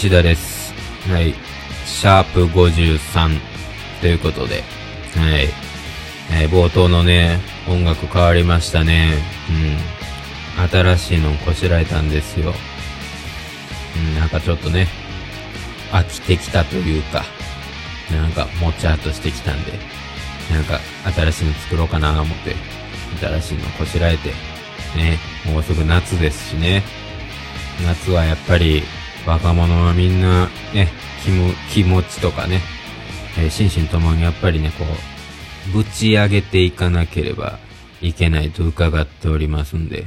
西田です。はい。シャープ53ということで、はい。えー冒頭のね、音楽変わりましたね。うん。新しいのこしらえたんですよ。うん、なんかちょっとね、飽きてきたというか、なんかもちゃっとしてきたんで、なんか新しいの作ろうかなと思って、新しいのこしらえて、ね、もうすぐ夏ですしね。夏はやっぱり若者はみんなね、気も気持ちとかね、えー心身ともにやっぱりね、こう、ぶち上げていかなければいけないと伺っておりますんで、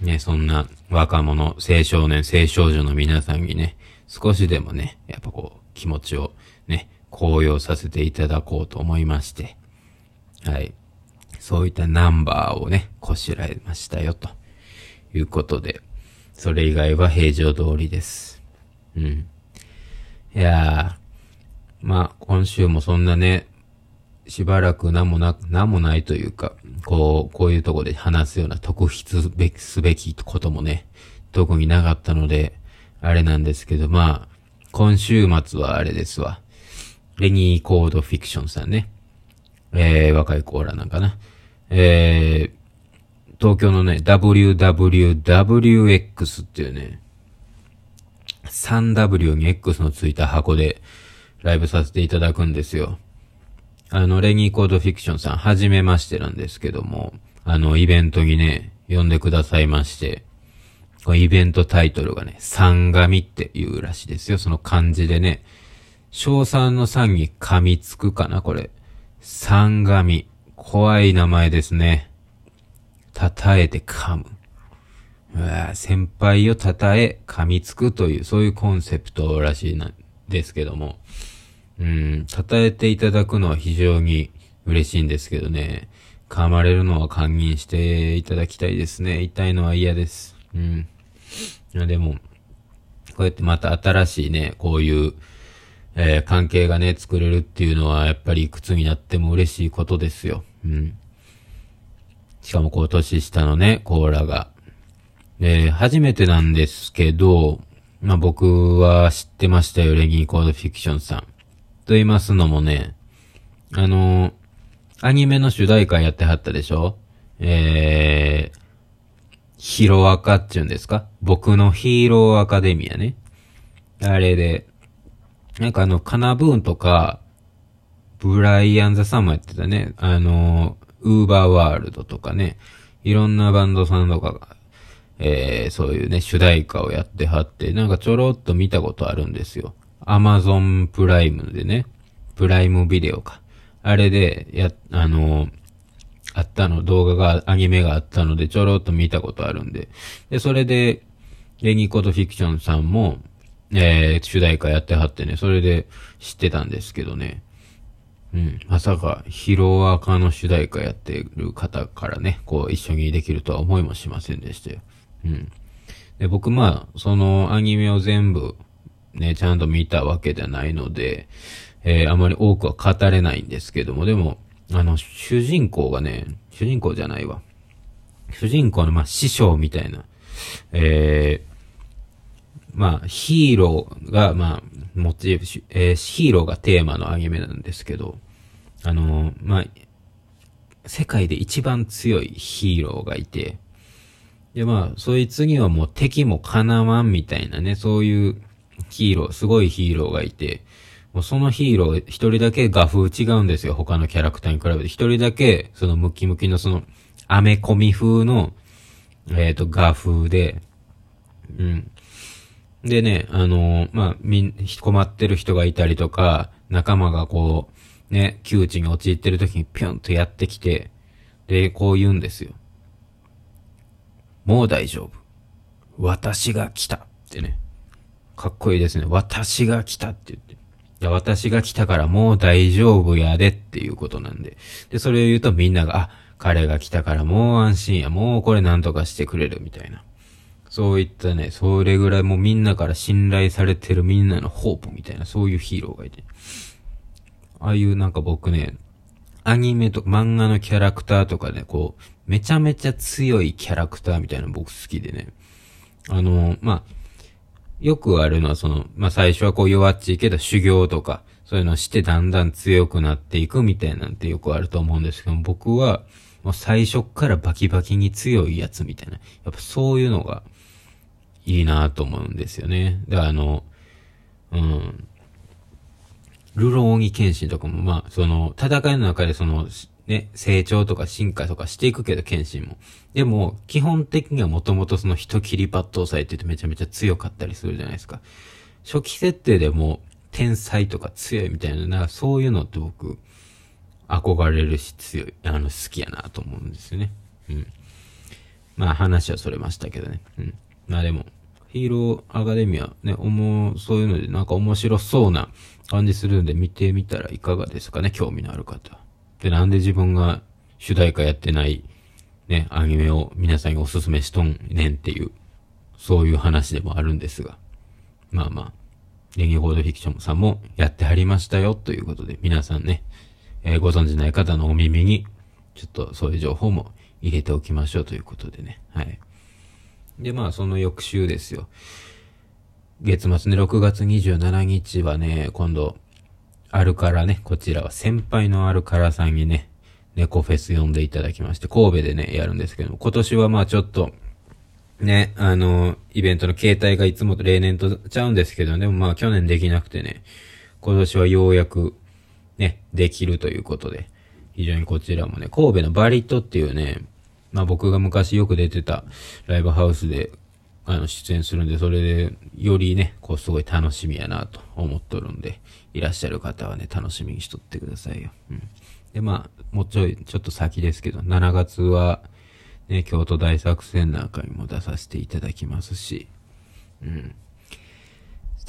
ね、そんな若者、青少年、青少女の皆さんにね、少しでもね、やっぱこう、気持ちをね、高揚させていただこうと思いまして、はい。そういったナンバーをね、こしらえましたよ、ということで、それ以外は平常通りです。うん。いやー、まあ、今週もそんなね、しばらく何もなく、何もないというか、こう、こういうとこで話すような特筆すべき、すべきこともね、特になかったので、あれなんですけど、まあ、今週末はあれですわ。レニーコードフィクションさんね。えー、若いコーラなんかな。えー、東京のね、WWWX っていうね、3W に X のついた箱でライブさせていただくんですよ。あの、レニーコードフィクションさん、はじめましてなんですけども、あの、イベントにね、呼んでくださいまして、このイベントタイトルがね、三神っていうらしいですよ。その漢字でね、小三の三に噛みつくかな、これ。三神。怖い名前ですね。叩えて噛む。先輩を称え、噛みつくという、そういうコンセプトらしいなんですけども。うん、称えていただくのは非常に嬉しいんですけどね。噛まれるのは堪忍していただきたいですね。痛いのは嫌です。うん。でも、こうやってまた新しいね、こういう、えー関係がね、作れるっていうのは、やっぱりいくつになっても嬉しいことですよ。うん。しかもこう、年下のね、コーラが。えー初めてなんですけど、まあ、僕は知ってましたよ、レギーコードフィクションさん。と言いますのもね、あのアニメの主題歌やってはったでしょ？えー、ヒロアカっていうんですか？僕のヒーローアカデミアね。あれで、なんかあの、カナブーンとか、ブライアンザサムやってたね。あの、ウーバーワールドとかね。いろんなバンドさんとかが、えー、そういうね、主題歌をやってはって、なんかちょろっと見たことあるんですよ。アマゾンプライムでね。プライムビデオか。あれで、や、あのあったの、動画が、アニメがあったので、ちょろっと見たことあるんで。で、それで、レニコードフィクションさんも、えー、主題歌やってはってね、それで知ってたんですけどね。うん。まさか、ヒロアカの主題歌やってる方からね、こう一緒にできるとは思いもしませんでしたよ。うん。で、僕まあ、そのアニメを全部、ね、ちゃんと見たわけじゃないので、えー、あまり多くは語れないんですけども、でも、あの、主人公がね、主人公じゃないわ。主人公の、まあ、師匠みたいな、えー、まあ、ヒーローが、まあ、モチーフ、えーヒーローがテーマのアニメなんですけど、あのーまあ、世界で一番強いヒーローがいて、で、まあ、そいつにはもう敵もかなわんみたいなね、そういうヒーロー、すごいヒーローがいて、もうそのヒーロー一人だけ画風違うんですよ、他のキャラクターに比べて。一人だけ、そのムキムキのその、アメコミ風の、えっ、と、画風で、うん。でね、あのーまあ、みん、困ってる人がいたりとか、仲間がこう、ね、窮地に陥ってる時にぴょんとやってきて、で、こう言うんですよ。もう大丈夫。私が来たってね。かっこいいですね。私が来たって言って。いや、私が来たからもう大丈夫やでっていうことなんで。で、それを言うとみんなが、あ、彼が来たからもう安心や。もうこれなんとかしてくれるみたいな。そういったね、それぐらいもうみんなから信頼されてるみんなのホープみたいな、そういうヒーローがいて。ああいうなんか僕ね、アニメと漫画のキャラクターとかね、こう、めちゃめちゃ強いキャラクターみたいな僕好きでね。あの、まあ、よくあるのはその、まあ、最初はこう弱っちいけど修行とか、そういうのしてだんだん強くなっていくみたいなんてよくあると思うんですけど、僕は、もう最初からバキバキに強いやつみたいな。やっぱそういうのがいいなと思うんですよね。だからあの、うん。ルローニ剣心とかも、まあ、その、戦いの中でその、ね、成長とか進化とかしていくけど、剣心も。でも、基本的にはもともとその人切りパッド押さえててめちゃめちゃ強かったりするじゃないですか。初期設定でも、天才とか強いみたいな、なんかそういうのって僕、憧れるし強い、あの、好きやなと思うんですよね。うん。まあ話はそれましたけどね。うん。まあでも、ヒーローアカデミアね、おも、そういうのでなんか面白そうな感じするんで見てみたらいかがですかね、興味のある方。で、なんで自分が主題歌やってないね、アニメを皆さんにおすすめしとんねんっていう、そういう話でもあるんですが。まあまあ、レギューゴードフィクションさんもやってはりましたよということで、皆さんね、えー、ご存知ない方のお耳に、ちょっとそういう情報も入れておきましょうということでね。はい。で、まあ、その翌週ですよ。月末ね、6月27日はね、今度、アルカラね、こちらは先輩のアルカラさんにね、猫フェス呼んでいただきまして、神戸でね、やるんですけども、今年はまあちょっと、ね、あの、イベントの形態がいつもと例年とちゃうんですけど、でもまあ去年できなくてね、今年はようやく、ね、できるということで、非常にこちらもね、神戸のバリットっていうね、まあ僕が昔よく出てたライブハウスで、あの、出演するんで、それで、よりね、こう、すごい楽しみやなと思っとるんで、いらっしゃる方はね、楽しみにしとってくださいよ。うん。で、まあ、もうちょい、ちょっと先ですけど、7月は、ね、京都大作戦なんかにも出させていただきますし、うん。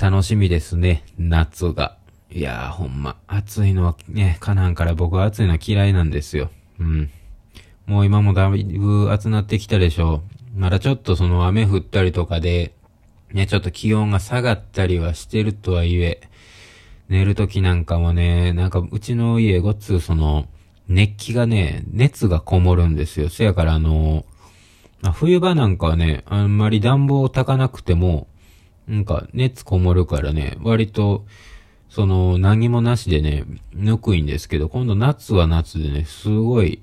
楽しみですね、夏が。いやー、ほんま、暑いのはね、カナンから僕は暑いのは嫌いなんですよ。うん。もう今もだいぶ暑なってきたでしょう。まだちょっとその雨降ったりとかで、ね、ちょっと気温が下がったりはしてるとはいえ、寝るときなんかもね、なんかうちの家ごっつその、熱気がね、熱がこもるんですよ。せやからあの、まあ、冬場なんかはね、あんまり暖房を焚かなくても、なんか熱こもるからね、割と、その、何もなしでね、ぬくいんですけど、今度夏は夏でね、すごい、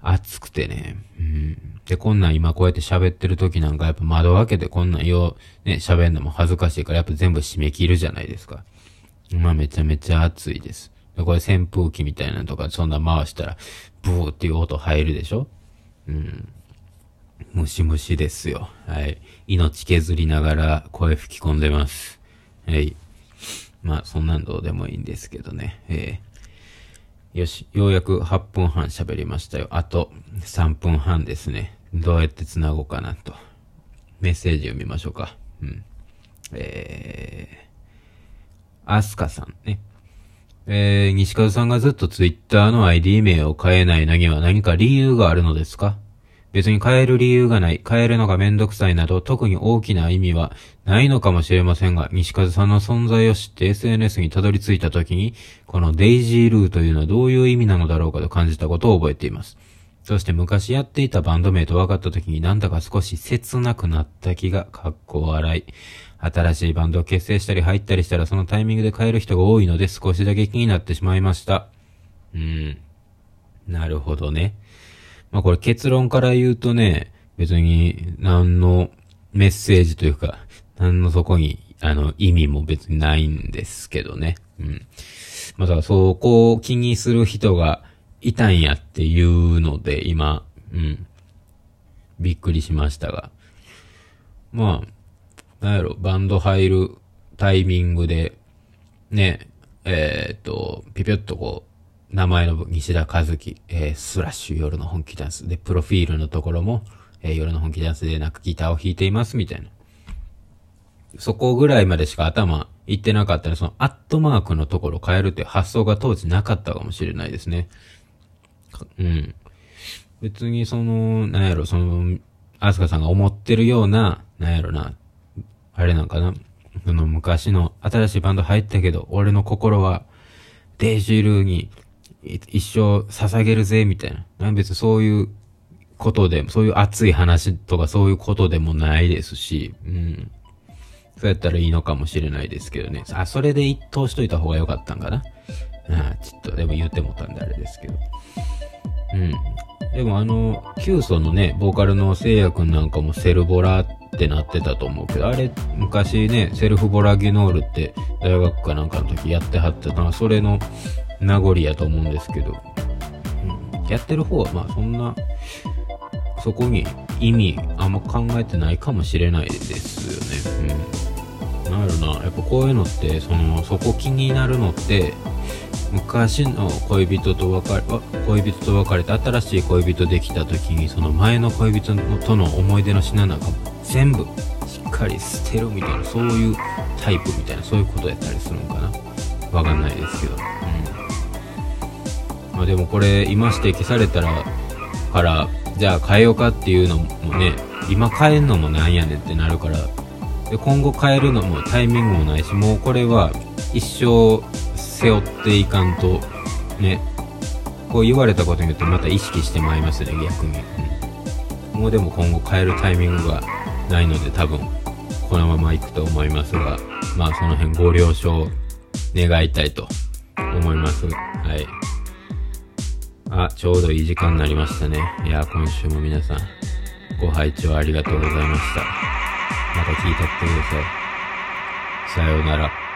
暑くてね。うん。で、こんなん今こうやって喋ってる時なんかやっぱ窓開けてこんなんよう、ね、喋るのも恥ずかしいからやっぱ全部閉め切るじゃないですか。まあめちゃめちゃ暑いです。で、これ扇風機みたいなのとかそんな回したら、ブーっていう音入るでしょ？うん。ムシムシですよ。はい。命削りながら声吹き込んでます。はい。まあ、そんなんどうでもいいんですけどね。えーよし、ようやく8分半喋りましたよ。あと3分半ですね。どうやって繋ごうかなと。メッセージ読みましょうか。うん。えー、アスカさんね。えー、西川さんがずっとツイッターの ID 名を変えないのには何か理由があるのですか？別に変える理由がない、変えるのがめんどくさいなど特に大きな意味はないのかもしれませんが、西風さんの存在を知って SNS にたどり着いた時に、このデイジールーというのはどういう意味なのだろうかと感じたことを覚えています。そして昔やっていたバンド名と分かった時になんだか少し切なくなった気が、かっこ笑い。新しいバンドを結成したり入ったりしたらそのタイミングで変える人が多いので少しだけ気になってしまいました。うーん。なるほどね。まあこれ結論から言うとね、別に何のメッセージというか、何のそこに、あの、意味も別にないんですけどね。うん。まあだからそこを気にする人がいたんやっていうので、今、うん。びっくりしましたが。まあ、なんやろ、バンド入るタイミングで、ね、えー、っと、ピピョッとこう、名前の西田和樹、えー、スラッシュ夜の本気ダンスで、プロフィールのところも、えー、夜の本気ダンスでなんかギターを弾いていますみたいな。そこぐらいまでしか頭いってなかったら、そのアットマークのところ変えるっていう発想が当時なかったかもしれないですね。うん。別にその、なんやろ、その、アスカさんが思ってるような、なんやろな、あれなんかな。その昔の新しいバンド入ったけど、俺の心は、デイジールに一生捧げるぜ、みたいな。別にそういうことで、そういう熱い話とかそういうことでもないですし、うん。そうやったらいいのかもしれないですけどね。あ、それで一投しといた方が良かったんかな。あちょっと、でも言ってもたんであれですけど。うん。でもあの、キューソのね、ボーカルのせいやくんなんかもセルボラってなってたと思うけど、あれ、昔ね、セルフボラギノールって大学かなんかの時やってはってたのそれの名残やと思うんですけど、うん、やってる方はまあそんな、そこに意味あんま考えてないかもしれないですよね。うん。なるな。やっぱこういうのって、その、そこ気になるのって、昔の恋人と別れ、恋人と別れて新しい恋人できた時に、その前の恋人との思い出の品なんか全部しっかり捨てるみたいな、そういうタイプみたいな、そういうことやったりするのかな。わかんないですけど。まあでもこれ、今指摘されたら、から、じゃあ変えようかっていうのもね、今変えんのもなんやねんってなるから、で今後変えるのもタイミングもないし、もうこれは一生背負っていかんと、ね、こう言われたことによってまた意識してまいりますね、逆に。うん、もうでも今後変えるタイミングがないので多分、このまま行くと思いますが、まあその辺ご了承願いたいと思います。はい。あ、ちょうどいい時間になりましたね。いや、今週も皆さん、ご拝聴ありがとうございました。また聞いたってください。さようなら。